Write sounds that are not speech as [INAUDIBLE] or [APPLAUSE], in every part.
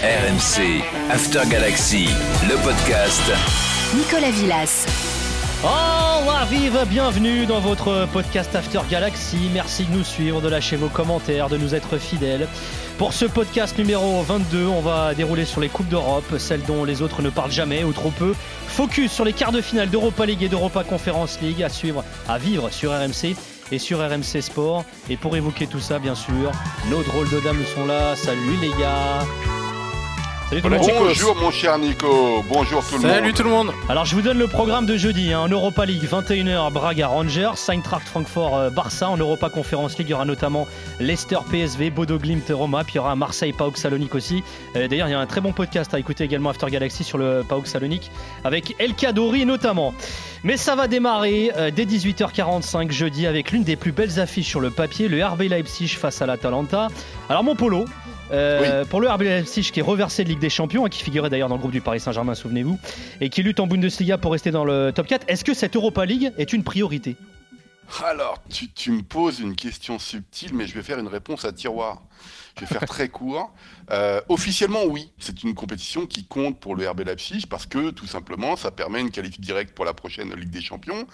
RMC, After Galaxy, le podcast. Nicolas Villas. Oh la vive, bienvenue dans votre podcast After Galaxy. Merci de nous suivre, de lâcher vos commentaires, de nous être fidèles. Pour ce podcast numéro 22, on va dérouler sur les Coupes d'Europe, celles dont les autres ne parlent jamais ou trop peu. Focus sur les quarts de finale d'Europa League et d'Europa Conference League à suivre, à vivre sur RMC et sur RMC Sport. Et pour évoquer tout ça, bien sûr, nos drôles de dames sont là. Salut les gars Salut tout le monde. Bonjour mon cher Nico, bonjour tout le monde. Salut tout le monde. Alors je vous donne le programme de jeudi hein. en Europa League 21h Braga Rangers, Eintracht Francfort euh, Barça en Europa Conference League, il y aura notamment Leicester PSV, Bodo Glimt Roma, puis il y aura Marseille PAOK Salonique aussi. Euh, d'ailleurs, il y a un très bon podcast à écouter également After Galaxy sur le PAOK Salonique avec El Kadori notamment. Mais ça va démarrer euh, dès 18h45 jeudi avec l'une des plus belles affiches sur le papier, le RB Leipzig face à l'Atalanta. Alors mon polo, euh, pour le RB Leipzig qui est reversé de Ligue des Champions, et qui figurait d'ailleurs dans le groupe du Paris Saint-Germain, souvenez-vous, et qui lutte en Bundesliga pour rester dans le top 4, est-ce que cette Europa League est une priorité? Alors, tu, me poses une question subtile, mais je vais faire une réponse à tiroir. Je vais faire [LAUGHS] très court. Euh, officiellement, oui, c'est une compétition qui compte pour le RB Leipzig parce que tout simplement, ça permet une qualif directe pour la prochaine Ligue des Champions.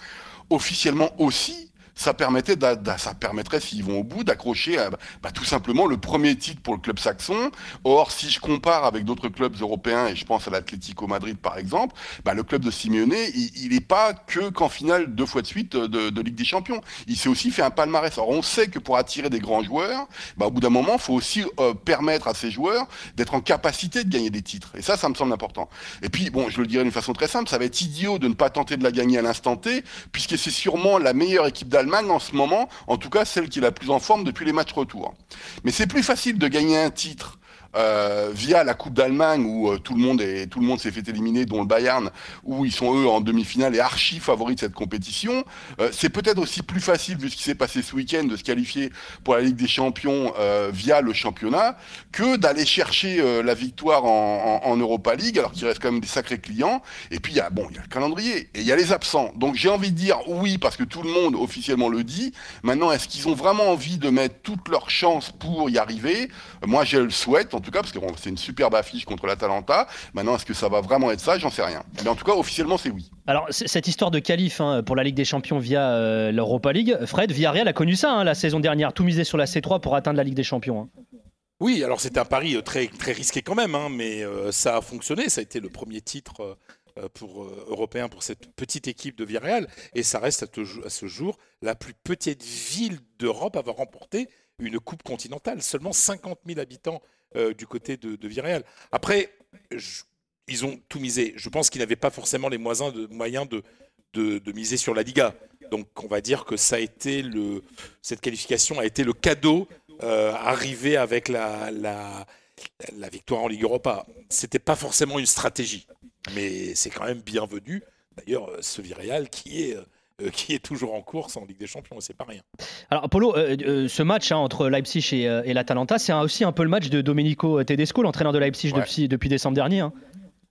Officiellement aussi, ça, permettait ça permettrait, s'ils vont au bout, d'accrocher euh, bah, tout simplement le premier titre pour le club saxon. Or, si je compare avec d'autres clubs européens, et je pense à l'Atlético Madrid par exemple, bah, le club de Simeone, il n'est pas que qu'en finale deux fois de suite de, Ligue des Champions. Il s'est aussi fait un palmarès. Alors, on sait que pour attirer des grands joueurs, bah, au bout d'un moment, il faut aussi euh, permettre à ces joueurs d'être en capacité de gagner des titres. Et ça, ça me semble important. Et puis, bon, je le dirais d'une façon très simple, ça va être idiot de ne pas tenter de la gagner à l'instant T, puisque c'est sûrement la meilleure équipe d'Allemagne en ce moment, en tout cas celle qui est la plus en forme depuis les matchs retour. Mais c'est plus facile de gagner un titre euh, via la Coupe d'Allemagne où euh, tout le monde est, tout le monde s'est fait éliminer, dont le Bayern, où ils sont eux en demi-finale et archi favoris de cette compétition. Euh, c'est peut-être aussi plus facile vu ce qui s'est passé ce week-end de se qualifier pour la Ligue des Champions via le championnat que d'aller chercher la victoire en, Europa League alors qu'il reste quand même des sacrés clients. Et puis il y a bon, il y a le calendrier et il y a les absents. Donc j'ai envie de dire oui parce que tout le monde officiellement le dit. Maintenant, est-ce qu'ils ont vraiment envie de mettre toutes leurs chances pour y arriver? Moi, je le souhaite tout cas, parce que c'est une superbe affiche contre l'Atalanta. Maintenant, est-ce que ça va vraiment être ça? J'en sais rien. Mais en tout cas, officiellement, c'est oui. Alors, cette histoire de qualif hein, pour la Ligue des Champions via euh, l'Europa League, Fred, Villarreal a connu ça hein, la saison dernière, tout misé sur la C3 pour atteindre la Ligue des Champions. Hein. Oui, alors c'était un pari euh, très, très risqué quand même, mais euh, ça a fonctionné. Ça a été le premier titre pour, européen pour cette petite équipe de Villarreal. Et ça reste à, ce jour la plus petite ville d'Europe à avoir remporté une coupe continentale. Seulement 50 000 habitants euh, du côté de, de. Après, ils ont tout misé. Je pense qu'ils n'avaient pas forcément les moyens de, moyens de, de, miser sur la Liga. Donc on va dire que ça a été le, cette qualification a été le cadeau euh, arrivé avec la, la, la, victoire en Ligue Europa. C'était pas forcément une stratégie, mais c'est quand même bienvenu. D'ailleurs, ce Villarreal qui est euh, qui est toujours en course en Ligue des Champions, c'est pas rien. Alors, Apollo, euh, euh, ce match hein, entre Leipzig et, et l'Atalanta, c'est aussi un peu le match de Domenico Tedesco, l'entraîneur de Leipzig depuis, depuis décembre dernier. Hein.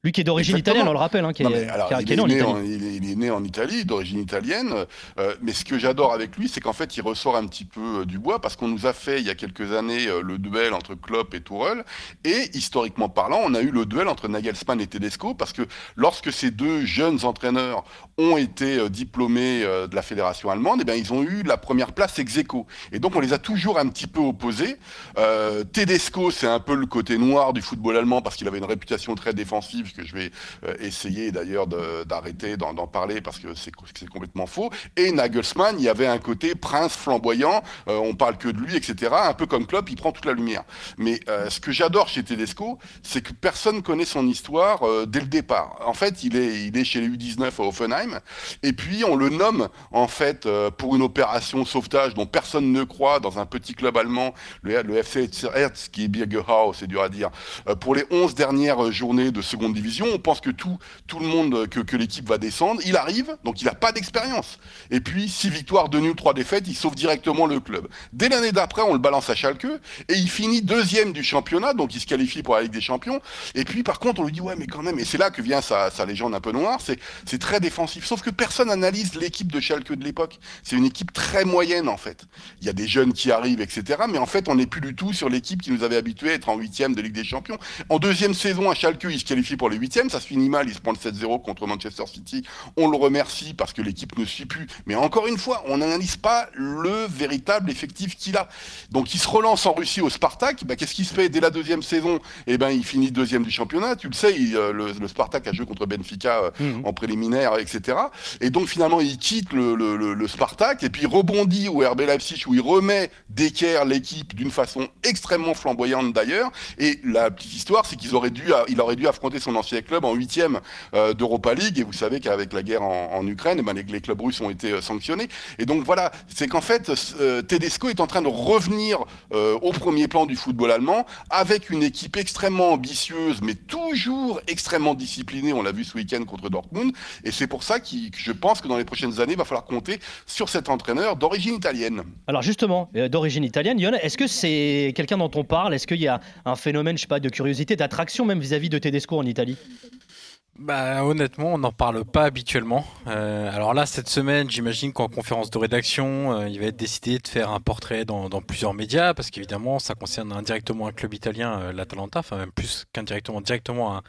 Lui qui est d'origine italienne, on le rappelle, qui, est, né en Italie. il, est né en Italie, d'origine italienne. Euh, mais ce que j'adore avec lui, c'est qu'en fait, il ressort un petit peu euh, du bois parce qu'on nous a fait il y a quelques années euh, le duel entre Klopp et Tourelle. Et historiquement parlant, on a eu le duel entre Nagelsmann et Tedesco parce que lorsque ces deux jeunes entraîneurs ont été diplômés de la fédération allemande, eh bien, ils ont eu la première place ex aequo. Et donc, on les a toujours un petit peu opposés. Tedesco, c'est un peu le côté noir du football allemand parce qu'il avait une réputation très défensive que je vais euh, essayer d'ailleurs d'arrêter d'en parler parce que c'est complètement faux. Et Nagelsmann, il y avait un côté prince flamboyant, euh, on parle que de lui, etc. Un peu comme Klopp, il prend toute la lumière. Mais euh, ce que j'adore chez Tedesco, c'est que personne connaît son histoire dès le départ. En fait, il est, il est chez les U19 à Offenheim, et puis on le nomme en fait pour une opération sauvetage dont personne ne croit dans un petit club allemand, le, le FC Hertz, qui est Birgerhaus, c'est dur à dire, pour les 11 dernières journées de seconde division on pense que tout, le monde, que, l'équipe va descendre. Il arrive, donc il n'a pas d'expérience. Et puis, six victoires, deux nuls, trois défaites, il sauve directement le club. Dès l'année d'après, on le balance à Schalke et il finit deuxième du championnat, donc il se qualifie pour la Ligue des Champions. Et puis, par contre, on lui dit ouais, mais quand même, et c'est là que vient sa, légende un peu noire, c'est c'est très défensif. Sauf que personne analyse l'équipe de Schalke de l'époque. C'est une équipe très moyenne en fait. Il y a des jeunes qui arrivent, etc. Mais en fait, on n'est plus du tout sur l'équipe qui nous avait habitués à être en huitième de Ligue des Champions. En deuxième saison à Schalke, il se qualifie pour les huitièmes, ça se finit mal, il se prend le 7-0 contre Manchester City. On le remercie parce que l'équipe ne suit plus. Mais encore une fois, on n'analyse pas le véritable effectif qu'il a. Donc il se relance en Russie au Spartak. Bah, Qu'est-ce qui se fait dès la deuxième saison? Eh ben, il finit deuxième du championnat. Tu le sais, il, euh, le, le Spartak a joué contre Benfica Mhm. en préliminaire, etc. Et donc finalement, il quitte le, le, le, le Spartak et puis il rebondit au RB Leipzig où il remet d'équerre l'équipe d'une façon extrêmement flamboyante d'ailleurs. Et la petite histoire, c'est qu'il aurait dû, il aurait dû affronter son ancien club en huitième euh, d'Europa League. Et vous savez qu'avec la guerre en, en Ukraine, ben, les, clubs russes ont été euh, sanctionnés. Et donc voilà, c'est qu'en fait, euh, Tedesco est en train de revenir au premier plan du football allemand avec une équipe extrêmement ambitieuse, mais toujours extrêmement disciplinée. On l'a vu ce week-end contre Dortmund. Et c'est pour ça que je pense que dans les prochaines années, il va falloir compter sur cet entraîneur d'origine italienne. Alors justement, d'origine italienne, Yon, est-ce que c'est quelqu'un dont on parle? Est-ce qu'il y a un phénomène, je sais pas, de curiosité, d'attraction même vis-à-vis de Tedesco en Italie? Bah honnêtement, on n'en parle pas habituellement. Euh, alors là, cette semaine, j'imagine qu'en conférence de rédaction, euh, il va être décidé de faire un portrait dans, plusieurs médias, parce qu'évidemment, ça concerne indirectement un club italien, euh, l'Atalanta, enfin même plus qu'indirectement, directement un,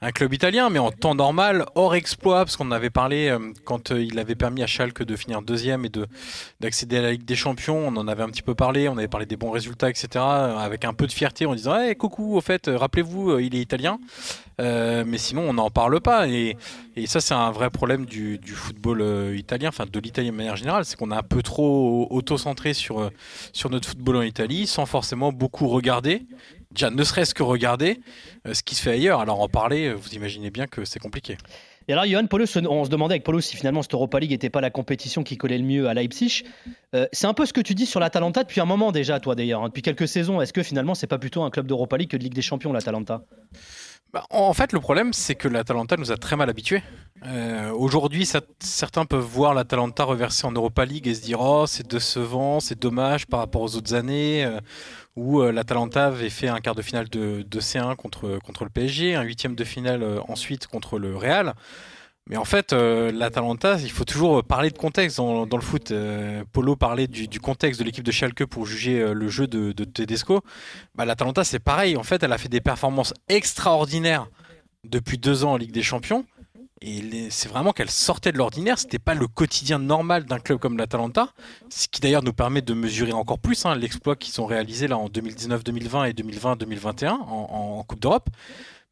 un club italien, mais en temps normal, hors exploit, parce qu'on avait parlé euh, quand euh, il avait permis à Schalke de finir deuxième et de d'accéder à la Ligue des Champions, on en avait un petit peu parlé, on avait parlé des bons résultats, etc., euh, avec un peu de fierté en disant, hey, coucou, au fait, rappelez-vous, il est italien. Mais sinon, on n'en parle pas. Et, et ça, c'est un vrai problème du, du football italien, enfin de l'Italie de manière générale, c'est qu'on est un peu trop auto-centré sur, sur notre football en Italie, sans forcément beaucoup regarder. Déjà, ne serait-ce que regarder euh, ce qui se fait ailleurs. Alors en parler, euh, vous imaginez bien que c'est compliqué. Et alors, Johan, on se demandait avec Polo si finalement cette Europa League n'était pas la compétition qui collait le mieux à Leipzig. Euh, c'est un peu ce que tu dis sur l'Atalanta depuis un moment déjà, toi d'ailleurs, hein, depuis quelques saisons. Est-ce que finalement c'est pas plutôt un club d'Europa League que de Ligue des Champions, l'Atalanta? Bah, en fait, le problème, c'est que l'Atalanta nous a très mal habitués. Euh, Aujourd'hui, certains peuvent voir l'Atalanta reverser en Europa League et se dire Oh, c'est décevant, c'est dommage par rapport aux autres années euh, où euh, l'Atalanta avait fait un quart de finale de, de C1 contre, le PSG, un huitième de finale euh, ensuite contre le Real. Mais en fait, euh, l'Atalanta, il faut toujours parler de contexte dans, dans le foot. Polo parlait du, contexte de l'équipe de Schalke pour juger le jeu de, de Tedesco. Bah, L'Atalanta, c'est pareil. En fait, elle a fait des performances extraordinaires depuis deux ans en Ligue des Champions. Et c'est vraiment qu'elle sortait de l'ordinaire. C'était pas le quotidien normal d'un club comme l'Atalanta. Ce qui d'ailleurs nous permet de mesurer encore plus hein, l'exploit qu'ils ont réalisé là en 2019-2020 et 2020-2021 en, en Coupe d'Europe.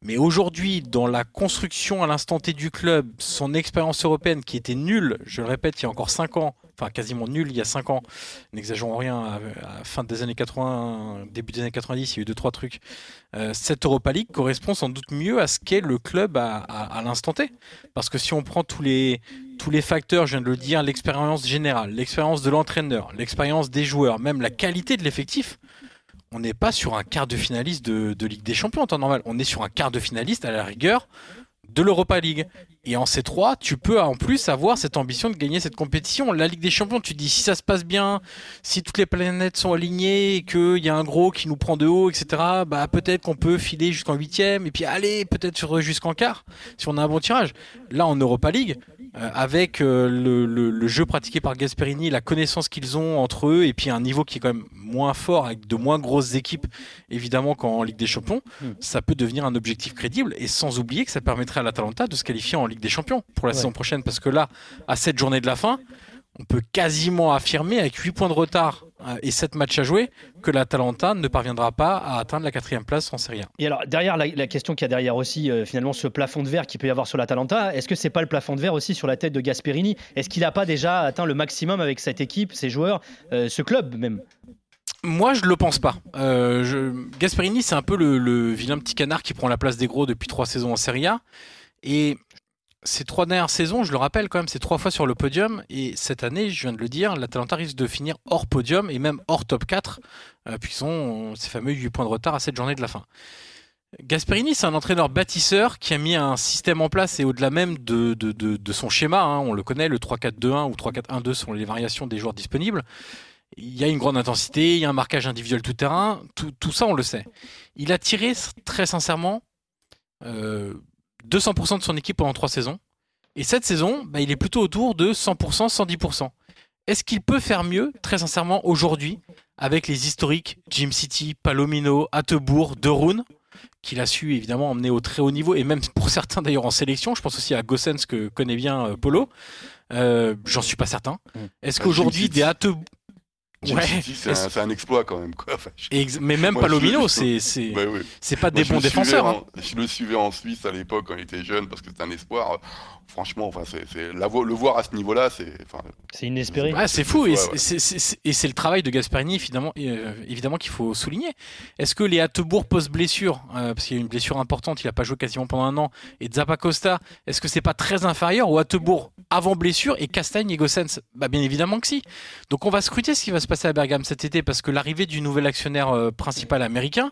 Mais aujourd'hui, dans la construction à l'instant T du club, son expérience européenne qui était nulle, je le répète, il y a encore 5 ans, enfin quasiment nulle il y a 5 ans, n'exagérons rien, à, à fin des années 80, début des années 90, il y a eu 2-3 trucs. Euh, cette Europa League correspond sans doute mieux à ce qu'est le club à, à- à l'instant T. Parce que si on prend tous les, tous les facteurs, je viens de le dire, l'expérience générale, l'expérience de l'entraîneur, l'expérience des joueurs, même la qualité de l'effectif, on n'est pas sur un quart de finaliste de, de Ligue des Champions en temps normal. On est sur un quart de finaliste à la rigueur de l'Europa League. Et en C3, tu peux en plus avoir cette ambition de gagner cette compétition. La Ligue des Champions, tu dis si ça se passe bien, si toutes les planètes sont alignées, qu'il y a un gros qui nous prend de haut, etc., bah peut-être qu'on peut filer jusqu'en huitième, et puis aller peut-être jusqu'en quart, si on a un bon tirage. Là, en Europa League, euh, avec euh, le, le- le jeu pratiqué par Gasperini, la connaissance qu'ils ont entre eux, et puis un niveau qui est quand même moins fort, avec de moins grosses équipes, évidemment, qu'en Ligue des Champions, Hmm. ça peut devenir un objectif crédible, et sans oublier que ça permettrait à l'Atalanta de se qualifier en Ligue des Champions pour la Ouais. saison prochaine, parce que là, à cette journée de la fin, on peut quasiment affirmer, avec 8 points de retard et 7 matchs à jouer, que l'Atalanta ne parviendra pas à atteindre la quatrième place en Serie A. Et alors, derrière, la, la question qu'il y a derrière aussi, euh, finalement, ce plafond de verre qu'il peut y avoir sur l'Atalanta, est-ce que c'est pas le plafond de verre aussi sur la tête de Gasperini? Est-ce qu'il n'a pas déjà atteint le maximum avec cette équipe, ses joueurs, euh, ce club même? Moi, je le pense pas. Euh, je- Gasperini, c'est un peu le, le vilain petit canard qui prend la place des gros depuis trois saisons en Serie A. Et ces trois dernières saisons, je le rappelle quand même, c'est trois fois sur le podium. Et cette année, je viens de le dire, l'Atalanta risque de finir hors podium et même hors top 4, euh, puisqu'ils ont ces fameux 8 points de retard à cette journée de la fin. Gasperini, c'est un entraîneur bâtisseur qui a mis un système en place et au-delà même de, de, de, son schéma, hein, on le connaît, le 3-4-2-1 ou 3-4-1-2 sont les variations des joueurs disponibles. Il y a une grande intensité, il y a un marquage individuel tout terrain, tout, tout ça on le sait. Il a tiré très sincèrement euh, 200% de son équipe pendant trois saisons. Et cette saison, bah, il est plutôt autour de 100%, 110%. Est-ce qu'il peut faire mieux, très sincèrement, aujourd'hui, avec les historiques Jim City, Palomino, Attebourg, De qu'il a su évidemment emmener au très haut niveau, et même pour certains d'ailleurs en sélection, je pense aussi à Gossens que connaît bien euh, Polo, euh, j'en suis pas certain. Mm. Est-ce bah, qu'aujourd'hui des Attebourg c'est un, exploit quand même. Quoi. mais même Palomino, c'est [LAUGHS] c'est pas des bons défenseurs. Hein. Je le suivais en Suisse à l'époque quand il était jeune parce que c'est un espoir. Franchement, enfin, c'est le voir à ce niveau-là, c'est. c'est inespéré. c'est fou et c'est le travail de Gasperini évidemment, euh, évidemment qu'il faut souligner. Est-ce que les Hattebourg post blessure, euh, parce qu'il y a une blessure importante, il a pas joué quasiment pendant un an, et Zappacosta, est-ce que c'est pas très inférieur au Hattebourg avant blessure et Castagne et Gossens? Bah bien évidemment que si. Donc on va scruter ce qui va se passer à Bergame cet été parce que l'arrivée du nouvel actionnaire euh, principal américain,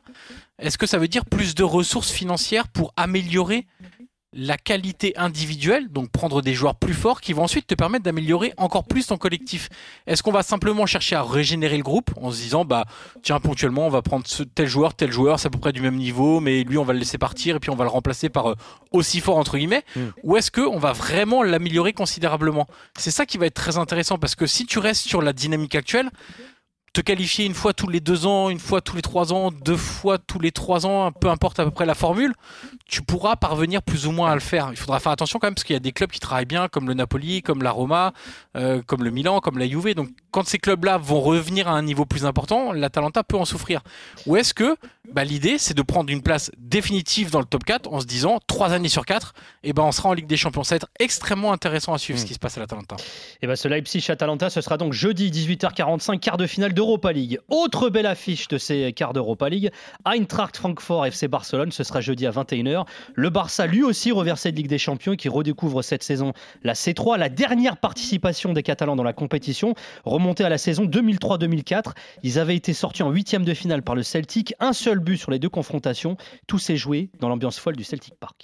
est-ce que ça veut dire plus de ressources financières pour améliorer la qualité individuelle, donc prendre des joueurs plus forts qui vont ensuite te permettre d'améliorer encore plus ton collectif. Est-ce qu'on va simplement chercher à régénérer le groupe en se disant bah tiens ponctuellement on va prendre tel joueur, tel joueur, c'est à peu près du même niveau, mais lui on va le laisser partir et puis on va le remplacer par euh, aussi fort entre guillemets, hmm. ou est-ce que on va vraiment l'améliorer considérablement? C'est ça qui va être très intéressant parce que si tu restes sur la dynamique actuelle, te qualifier une fois tous les deux ans, une fois tous les trois ans, deux fois tous les trois ans, peu importe à peu près la formule, tu pourras parvenir plus ou moins à le faire. Il faudra faire attention quand même parce qu'il y a des clubs qui travaillent bien, comme le Napoli, comme la Roma, euh, comme le Milan, comme la Juve. Donc quand ces clubs-là vont revenir à un niveau plus important, l'Atalanta peut en souffrir. Ou est-ce que bah, l'idée c'est de prendre une place définitive dans le top 4 en se disant trois années sur quatre, et eh ben on sera en Ligue des Champions. Ça va être extrêmement intéressant à suivre ce hmm. qui se passe à l'Atalanta. Et ben ce Leipzig-Atalanta, ce sera donc jeudi 18h45, quart de finale d'Europa League. Autre belle affiche de ces quarts d'Europa League, Eintracht Francfort FC Barcelone, ce sera jeudi à 21h. Le Barça lui aussi reversé de Ligue des Champions qui redécouvre cette saison la C3, la dernière participation des Catalans dans la compétition, remontée à la saison 2003-2004. Ils avaient été sortis en huitième de finale par le Celtic, un seul but sur les deux confrontations. Tout s'est joué dans l'ambiance folle du Celtic Park.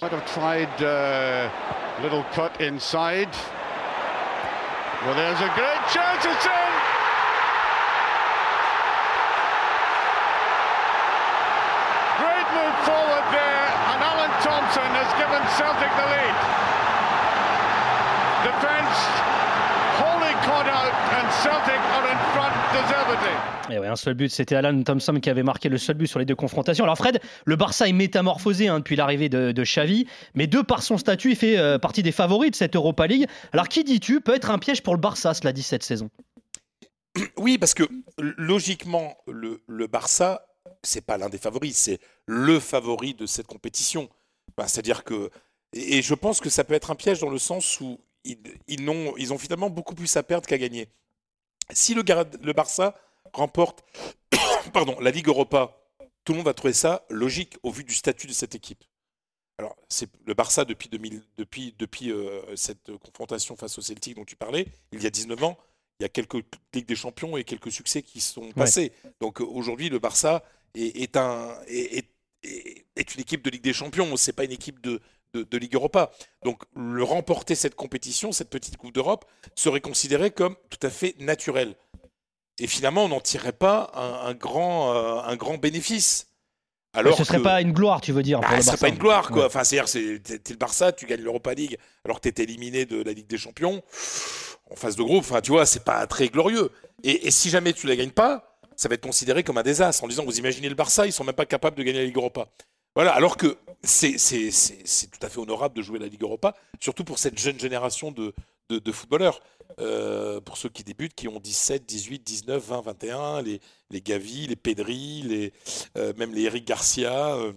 Thompson has given Celtic the lead. Et ouais, un seul but, c'était Alan Thompson qui avait marqué le seul but sur les deux confrontations. Alors Fred, le Barça est métamorphosé hein, depuis l'arrivée de, de, Xavi, mais de par son statut, il fait euh, partie des favoris de cette Europa League. Alors qui dis-tu peut être un piège pour le Barça, cela dit cette saison? Oui, parce que logiquement, le, le Barça, c'est pas l'un des favoris, c'est le favori de cette compétition. Bah, c'est-à-dire que. Et je pense que ça peut être un piège dans le sens où ils, ils, ont, ils ont finalement beaucoup plus à perdre qu'à gagner. Si le, le Barça remporte [COUGHS] pardon, la Ligue Europa, tout le monde va trouver ça logique au vu du statut de cette équipe. Alors, c'est le Barça depuis, 2000, depuis, depuis euh, cette confrontation face au Celtic dont tu parlais, il y a 19 ans, il y a quelques Ligues des Champions et quelques succès qui sont passés. Donc aujourd'hui, le Barça est, est un, est, est une équipe de Ligue des Champions, c'est pas une équipe de, de, Ligue Europa. Donc le remporter cette compétition, cette petite Coupe d'Europe, serait considéré comme tout à fait naturel. Et finalement, on n'en tirerait pas un, grand, euh, un grand bénéfice. Alors ce serait pas une gloire, tu veux dire bah, Ce ne serait pas une gloire, quoi. Enfin, c'est-à-dire, c'est le Barça, tu gagnes l'Europa League, alors que tu es éliminé de la Ligue des Champions. En phase de groupe, enfin, tu vois, c'est pas très glorieux. Et, et si jamais tu la gagnes pas, ça va être considéré comme un désastre en disant vous imaginez le Barça, ils sont même pas capables de gagner la Ligue Europa. Voilà, alors que c'est tout à fait honorable de jouer la Ligue Europa, surtout pour cette jeune génération de, footballeurs. Euh, pour ceux qui débutent, qui ont 17, 18, 19, 20, 21, les, les Gavi, les Pedri, les, euh, même les Eric Garcia euh,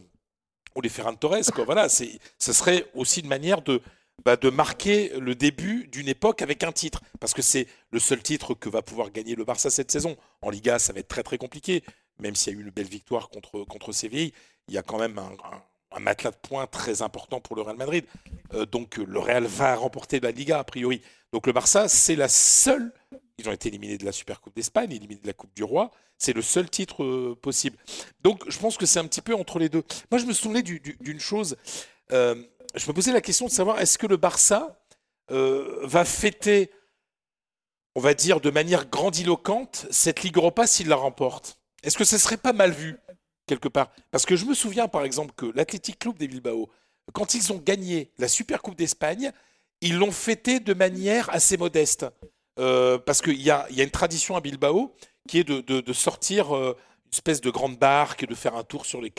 ou les Ferran Torres. Quoi. Voilà, ce serait aussi une manière de, bah, de marquer le début d'une époque avec un titre. Parce que c'est le seul titre que va pouvoir gagner le Barça cette saison. En Liga, ça va être très très compliqué. Même s'il y a eu une belle victoire contre, contre Séville, il y a quand même un, matelas de points très important pour le Real Madrid. Euh, donc le Real va remporter la Liga a priori. Donc le Barça, c'est la seule. Ils ont été éliminés de la Super Coupe d'Espagne, éliminés de la Coupe du Roi. C'est le seul titre euh, possible. Donc je pense que c'est un petit peu entre les deux. Moi, je me souvenais d'une chose. Euh, je me posais la question de savoir est-ce que le Barça va fêter, on va dire, de manière grandiloquente cette Ligue Europa s'il la remporte? Est-ce que ce serait pas mal vu? Quelque part. Parce que je me souviens, par exemple, que l'Athletic Club des Bilbao, quand ils ont gagné la Super Coupe d'Espagne, ils l'ont fêté de manière assez modeste. Euh, parce qu'il y a, y a, une tradition à Bilbao qui est de, de, sortir euh, une espèce de grande barque, de faire un tour sur, les,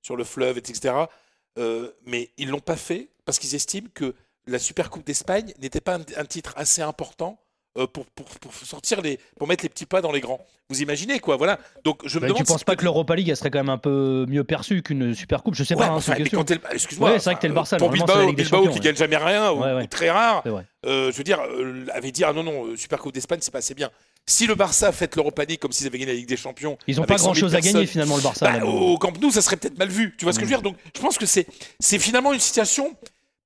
sur le fleuve, etc. Euh, mais ils ne l'ont pas fait parce qu'ils estiment que la Super Coupe d'Espagne n'était pas un, titre assez important pour, pour, pour, sortir les, pour mettre les petits pas dans les grands. Vous imaginez quoi, voilà. Donc je me demande. Tu penses pas que l'Europa League elle serait quand même un peu mieux perçue qu'une Super Coupe Je sais pas. Hein, excuse-moi. c'est vrai que t'es le Barça. Pour Bilbao, Bilbao qui gagne jamais rien ou, très rare. Euh, je veux dire, euh, avait dit ah non non Super Coupe d'Espagne c'est pas assez bien. Si le Barça fait l'Europa League comme s'ils avaient gagné la Ligue des Champions, ils n'ont pas grand chose à gagner finalement le Barça. Bah, au Camp Nou, ça serait peut-être mal vu. Tu vois ce que je veux dire? Donc, je pense que c'est c'est finalement une situation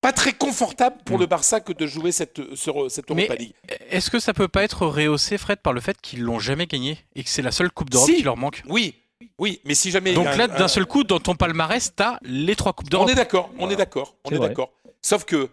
pas très confortable pour mm. le Barça que de jouer cette, cette Europa League. Est-ce que ça peut pas être rehaussé, Fred, par le fait qu'ils l'ont jamais gagné et que c'est la seule Coupe d'Europe qui leur manque? Oui, oui, mais si jamais. Donc là, d'un seul coup, dans ton palmarès, t'as les trois coupes d'Europe. On est d'accord, on est d'accord, on est d'accord. Sauf que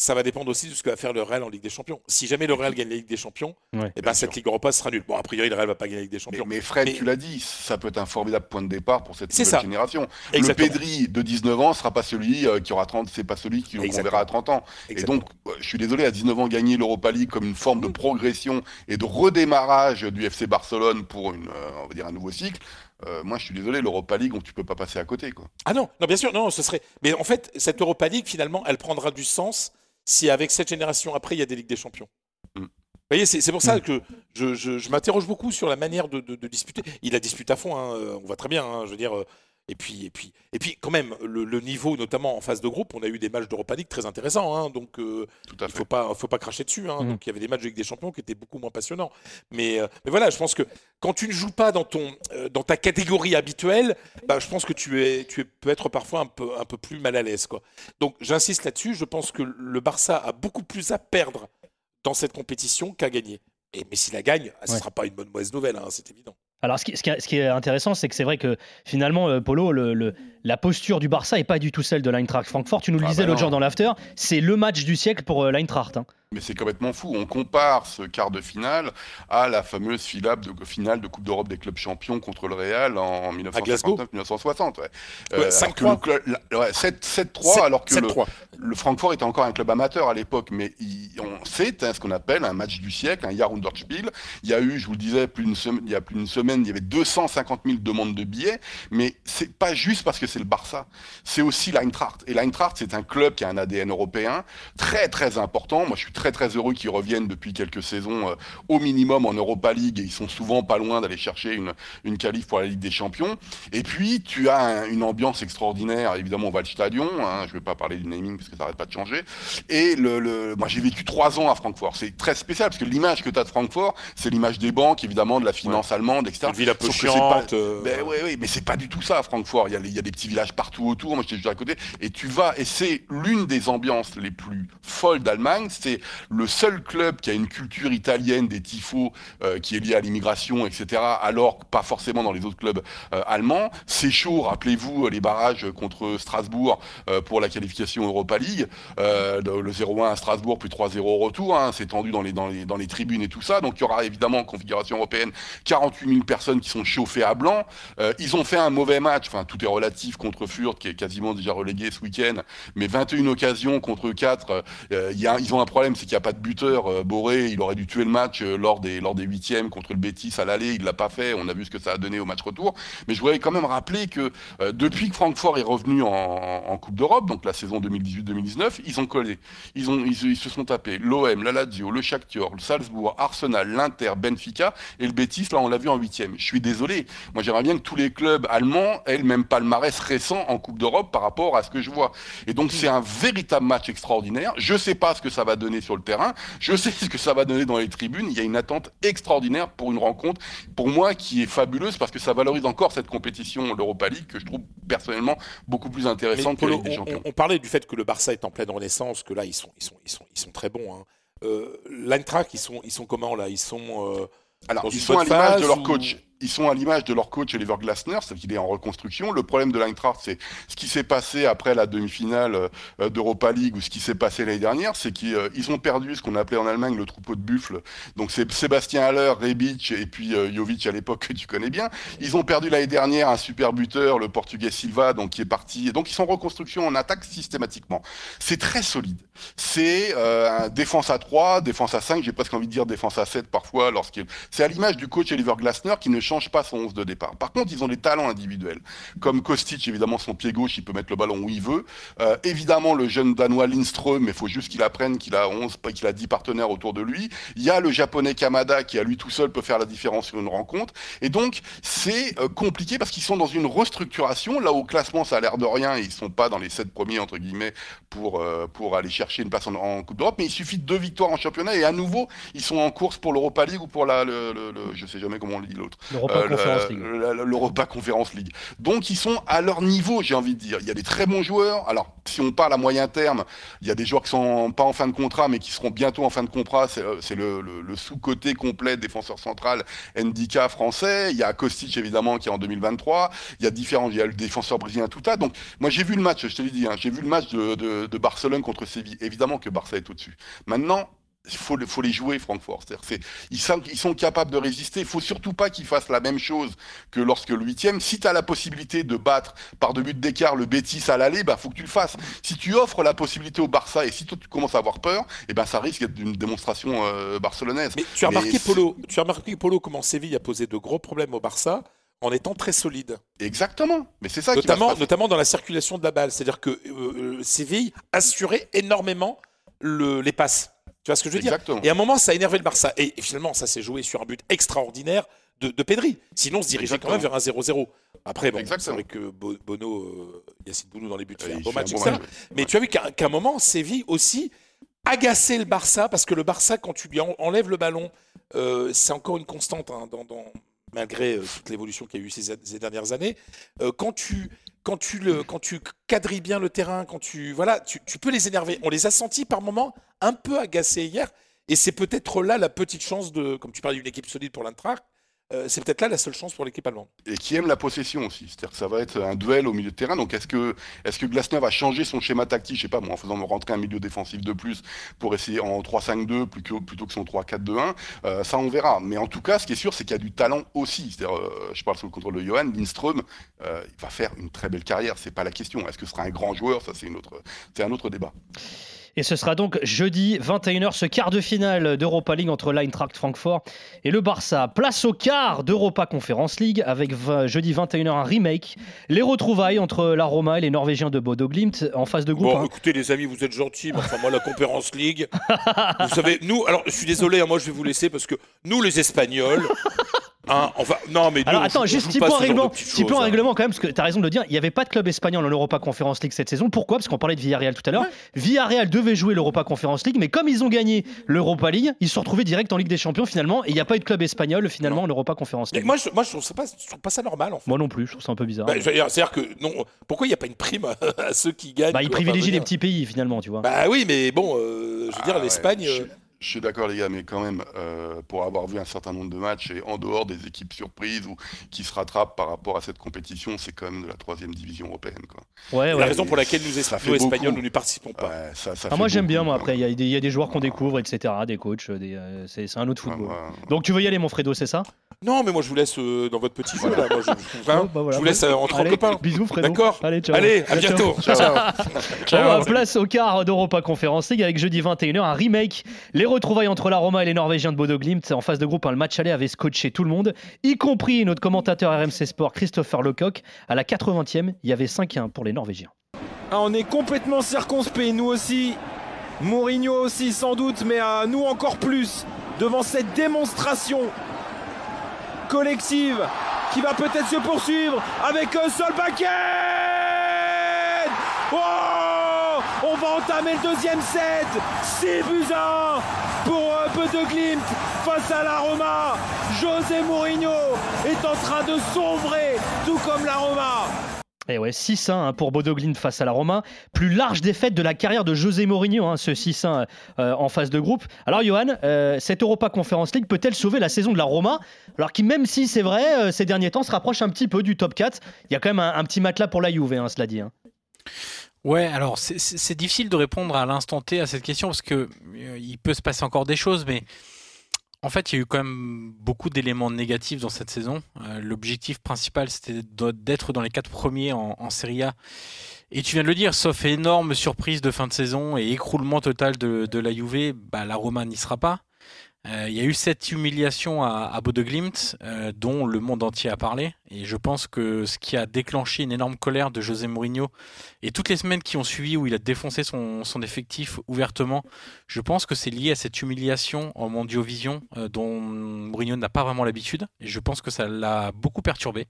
ça va dépendre aussi de ce que va faire le Real en Ligue des Champions. Si jamais le Real gagne la Ligue des Champions, eh ben cette Ligue Europa sera nulle. Bon, a priori, le Real va pas gagner la Ligue des Champions. Mais, Fred, tu l'as dit, ça peut être un formidable point de départ pour cette nouvelle génération. Le Pedri de 19 ans sera pas celui euh, qui aura 30, c'est pas celui qui qu'on verra à 30 ans. Et donc, je suis désolé, à 19 ans, gagner l'Europa League comme une forme de progression et de redémarrage du FC Barcelone pour une, euh, on va dire un nouveau cycle. Euh, moi, je suis désolé, l'Europa League, tu peux pas passer à côté, quoi. Ah non, non, bien sûr, non, ce serait. Mais en fait, cette Europa League, finalement, elle prendra du sens si avec cette génération après, il y a des Ligues des Champions. Mm. Vous voyez, c'est pour ça mm. que je, je, m'interroge beaucoup sur la manière de, de, disputer. Il a disputé à fond, hein, on voit très bien. Hein, je veux dire, euh, et puis, et puis, et puis, quand même, le, niveau, notamment en phase de groupe, on a eu des matchs d'Europa League très intéressants. Hein, donc, euh, il ne faut pas, faut pas cracher dessus. Hein, mm. Donc, il y avait des matchs de Ligue des Champions qui étaient beaucoup moins passionnants. Mais, euh, mais voilà, je pense que quand tu ne joues pas dans, ton, euh, dans ta catégorie habituelle, bah, je pense que tu, es, tu peux être parfois un peu, un peu plus mal à l'aise. Quoi. Donc, j'insiste là-dessus. Je pense que le Barça a beaucoup plus à perdre dans cette compétition qu'à gagner. Et, mais s'il la gagne, ce ne sera pas une bonne mauvaise nouvelle, hein, c'est évident. Alors, ce qui, ce qui, est intéressant, c'est que c'est vrai que finalement, euh, Polo, le, la posture du Barça n'est pas du tout celle de l'Eintracht Francfort. Tu nous le ah disais bah l'autre jour dans l'after, c'est le match du siècle pour euh, l'Eintracht. Hein. Mais c'est complètement fou. On compare ce quart de finale à la fameuse finale de, finale de Coupe d'Europe des clubs champions contre le Real en 1959-1960. Ouais. Euh, 7-3, alors que le, Francfort était encore un club amateur à l'époque. Mais on sait hein, ce qu'on appelle un match du siècle, un Jahrhundertspiel. Il y a eu, je vous le disais, plus une il y a plus d'une semaine, il y avait 250 000 demandes de billets. Mais c'est pas juste parce que c'est le Barça. C'est aussi l'Eintracht. Et l'Eintracht, c'est un club qui a un ADN européen très très important. Moi, je suis très très heureux qu'ils reviennent depuis quelques saisons euh, au minimum en Europa League et ils sont souvent pas loin d'aller chercher une, une qualif pour la Ligue des Champions. Et puis tu as une ambiance extraordinaire, évidemment au Waldstadion, hein, je vais pas parler du naming que ça n'arrête pas de changer. Et le, moi j'ai vécu trois ans à Francfort, c'est très spécial parce que l'image que tu as de Francfort, c'est l'image des banques, évidemment, de la finance allemande, etc. Une ville un peu chiante. Euh. Ben, ouais, ouais, mais c'est pas du tout ça à Francfort, il y, a, il y a des petits villages partout autour, moi j'étais juste à côté, et tu vas, et c'est l'une des ambiances les plus folles d'Allemagne, c'est le seul club qui a une culture italienne des tifos euh, qui est liée à l'immigration, etc., alors pas forcément dans les autres clubs euh, allemands. C'est chaud, rappelez-vous les barrages contre Strasbourg euh, pour la qualification Europa League, le 0-1 à Strasbourg, puis 3-0 au retour, hein, c'est tendu dans les, dans, les, dans les tribunes et tout ça, donc il y aura évidemment en configuration européenne 48 000 personnes qui sont chauffées à blanc. ils ont fait un mauvais match, enfin tout est relatif contre Furt qui est quasiment déjà relégué ce week-end, mais 21 occasions contre 4, y a, ils ont un problème, c'est qu'il n'y a pas de buteur. Euh, Boré, il aurait dû tuer le match euh, lors des lors des huitièmes contre le Betis à l'aller. Il l'a pas fait. On a vu ce que ça a donné au match retour. Mais je voudrais quand même rappeler que euh, depuis que Francfort est revenu en, Coupe d'Europe, donc la saison 2018-2019, 2019, ils ont collé. Ils, ont, ils, se sont tapés l'OM, la Lazio, le Shakhtar, le Salzbourg, Arsenal, l'Inter, Benfica et le Betis. Là, on l'a vu en huitième. Je suis désolé. Moi, j'aimerais bien que tous les clubs allemands aient le même palmarès récent en Coupe d'Europe par rapport à ce que je vois. Et donc, c'est un véritable match extraordinaire. Je sais pas ce que ça va donner sur le terrain. Je sais ce que ça va donner dans les tribunes. Il y a une attente extraordinaire pour une rencontre, pour moi, qui est fabuleuse parce que ça valorise encore cette compétition, l'Europa League, que je trouve personnellement beaucoup plus intéressante que Polo, la Ligue des on, Champions. on- on parlait du fait que le Barça est en pleine renaissance, que là ils sont, ils sont, ils sont, ils sont très bons. Hein. Euh, L'Eintracht, ils sont, ils sont comment là? Ils sont. euh, Alors, dans ils une sont à l'image de leur coach. Ils sont à l'image de leur coach Oliver Glasner, c'est qu'il est en reconstruction. Le problème de l'Eintracht, c'est ce qui s'est passé après la demi-finale euh, d'Europa League ou ce qui s'est passé l'année dernière, c'est qu'ils euh, ont perdu ce qu'on appelait en Allemagne le troupeau de buffles. Donc c'est Sébastien Haller, Rebic et puis euh, Jovic à l'époque que tu connais bien. Ils ont perdu l'année dernière un super buteur, le portugais Silva, donc qui est parti. Donc ils sont en reconstruction en attaque systématiquement. C'est très solide. C'est euh, défense à 3, défense à 5, j'ai presque envie de dire défense à 7 parfois lorsqu'il c'est à l'image du coach Oliver Glasner qui ne change pas son 11 de départ. Par contre, ils ont des talents individuels. Comme Kostic, évidemment, son pied gauche, il peut mettre le ballon où il veut. Euh, évidemment, le jeune danois Lindström, mais il faut juste qu'il apprenne qu'il a 11, pas qu'il a 10 partenaires autour de lui. Il y a le japonais Kamada qui, à lui tout seul, peut faire la différence sur une rencontre. Et donc, c'est euh, compliqué parce qu'ils sont dans une restructuration. Là, au classement, ça a l'air de rien. Ils sont pas dans les 7 premiers, entre guillemets, pour, euh, pour aller chercher une place en, Coupe d'Europe. Mais il suffit de deux victoires en championnat et à nouveau, ils sont en course pour l'Europa League ou pour la, le, le- je sais jamais comment on dit l'autre. L'Europa Euh, Conference League. L'Europa Conference League. Donc ils sont à leur niveau, j'ai envie de dire. Il y a des très bons joueurs. Alors si on parle à moyen terme, il y a des joueurs qui sont pas en fin de contrat, mais qui seront bientôt en fin de contrat. C'est euh, le, le- le sous-côté complet défenseur central Ndika français. Il y a Kostic évidemment qui est en 2023. Il y a différents, il y a le défenseur brésilien Tuta. Donc moi j'ai vu le match, je te l'ai dit, hein, j'ai vu le match de, de- de Barcelone contre Séville. Évidemment que Barça est au-dessus. Maintenant. Il faut, le- faut les jouer, Francfort. Ils, sont, ils sont capables de résister. Il faut surtout pas qu'ils fassent la même chose que lorsque le huitième. Si tu as la possibilité de battre par deux buts d'écart le Betis à l'aller, bah faut que tu le fasses. Si tu offres la possibilité au Barça et si toi tu commences à avoir peur, et ben ça risque d'être une démonstration euh, barcelonaise. Mais tu as remarqué, Polo, tu as remarqué, Polo, comment Séville a posé de gros problèmes au Barça en étant très solide. Exactement. Mais c'est ça qui va se Notamment, dans la circulation de la balle. C'est-à-dire que euh, euh, Séville assurait énormément le- les passes. Vois ce que je veux dire. Et à un moment, ça a énervé le Barça. Et, et finalement, ça s'est joué sur un but extraordinaire de, de Pedri. Sinon, on se dirigeait quand même vers un 0-0. Après, bon, c'est vrai que Bo- Bono, euh, Yacine Bounou dans les buts, fait un bon etc. match, ouais. Mais tu as vu qu'à un moment, Séville aussi agaçait le Barça parce que le Barça, quand tu lui en- enlèves le ballon, euh, c'est encore une constante hein, dans, dans- malgré euh, toute l'évolution qu'il y a eu ces, dernières années. Euh, quand tu quand tu quand tu bien le terrain, quand tu voilà, tu, tu peux les énerver. On les a sentis par moments un peu agacés hier, et c'est peut-être là la petite chance de, comme tu parles d'une équipe solide pour l'Eintracht, euh, c'est peut-être là la seule chance pour l'équipe allemande. et qui aime la possession aussi. C'est-à-dire que ça va être un duel au milieu de terrain. Donc est-ce que, est-ce que Glasner va changer son schéma tactique, je sais pas moi, en faisant rentrer un milieu défensif de plus pour essayer en 3-5-2 plutôt que, son 3-4-2-1 Euh, Ça, on verra. Mais en tout cas, ce qui est sûr, c'est qu'il y a du talent aussi. Euh, je parle sous le contrôle de Johan, Lindström, il va faire une très belle carrière. C'est pas la question. Est-ce que ce sera un grand joueur? Ça, c'est un autre débat. Et ce sera donc jeudi 21h ce quart de finale d'Europa League entre l'Eintracht Francfort et le Barça. Place au quart d'Europa Conference League avec jeudi 21h un remake. Les retrouvailles entre la Roma et les Norvégiens de Bodo Glimt en phase de groupe. Bon, hein. écoutez les amis, vous êtes gentils, mais enfin moi la Conférence League, vous savez, nous, alors je suis désolé, hein, moi je vais vous laisser parce que nous les Espagnols, hein, enfin, non mais nous, Alors on attends, on juste joue petit point, règlement, petit point hein. règlement quand même, parce que tu as raison de le dire, il n'y avait pas de club espagnol en Europa Conference League cette saison. Pourquoi? Parce qu'on parlait de Villarreal tout à l'heure. Villarreal devait jouer l'Europa Conference League, mais comme ils ont gagné l'Europa League, ils se sont retrouvés direct en Ligue des Champions finalement, et il n'y a pas eu de club espagnol finalement en Europa Conference Mais League. moi, je, moi je, trouve ça pas, je trouve pas ça normal en fait. Moi non plus, je trouve ça un peu bizarre. Bah, dire, C'est-à-dire que non, pourquoi il n'y a pas une prime à, ceux qui gagnent Bah, ils privilégient les petits pays finalement, tu vois. dire. Bah oui, mais bon, euh, je veux dire, Ah ouais, l'Espagne. je, euh, je suis d'accord les gars, mais quand même, euh, pour avoir vu un certain nombre de matchs et en dehors des équipes surprises ou qui se rattrapent par rapport à cette compétition, c'est quand même de la troisième division européenne. Quoi. Ouais, la raison pour laquelle nous, es- Espagnols, nous n'y participons pas. Ouais, ça, ça Ah, moi j'aime bien, moi après, il y, a des- il y a des joueurs qu'on découvre, etc., des coachs, des, euh, c'est un autre Ouais, football. ouais. Donc tu veux y aller, mon Fredo, c'est ça? Non, mais moi je vous laisse euh, dans votre petit jeu là. Moi, je, je- hein, [LAUGHS] Bon, bah, voilà. je vous laisse euh, entre Allez, copains. Bisous, Fredo. D'accord Allez, ciao. Allez, à Ciao, ciao. bientôt. Bon, bah, place au quart d'Europa Conference League avec jeudi 21h un remake. Les retrouvailles entre la Roma et les Norvégiens de Bodo Glimt en phase de groupe. le match aller avait scotché tout le monde, y compris notre commentateur RMC Sport Christopher Lecoq. À la 80e, il y avait 5-1 pour les Norvégiens. Ah, on est complètement circonspect, nous aussi. Mourinho aussi, sans doute, mais à nous encore plus, devant cette démonstration collective qui va peut-être se poursuivre avec un seul paquet Oh Va entamer le deuxième set 6 buts à 1 pour un peu de Glimt face à la Roma. José Mourinho est en train de sombrer, tout comme la Roma. Et ouais, 6-1 hein, pour Bodo Glimt face à la Roma. Plus large défaite de la carrière de José Mourinho, hein, ce 6-1 euh, en phase de groupe. Alors, Johan, euh, cette Europa Conference League peut-elle sauver la saison de la Roma? Alors, qui, même si c'est vrai, euh, ces derniers temps se rapproche un petit peu du top 4. Il y a quand même un, petit matelas pour la Juve, hein, cela dit. Ouais, alors c'est difficile de répondre à l'instant T à cette question parce que il peut se passer encore des choses, mais en fait, il y a eu quand même beaucoup d'éléments négatifs dans cette saison. Euh, l'objectif principal, c'était d'être dans les quatre premiers en, Serie A. Et tu viens de le dire, sauf énorme surprise de fin de saison et écroulement total de, de la Juve, bah, la Roma n'y sera pas. Euh, il y a eu cette humiliation à, à Glimt, euh, dont le monde entier a parlé. Et je pense que ce qui a déclenché une énorme colère de José Mourinho, et toutes les semaines qui ont suivi où il a défoncé son, effectif ouvertement, je pense que c'est lié à cette humiliation en Mondiovision euh, dont Mourinho n'a pas vraiment l'habitude. Et je pense que ça l'a beaucoup perturbé.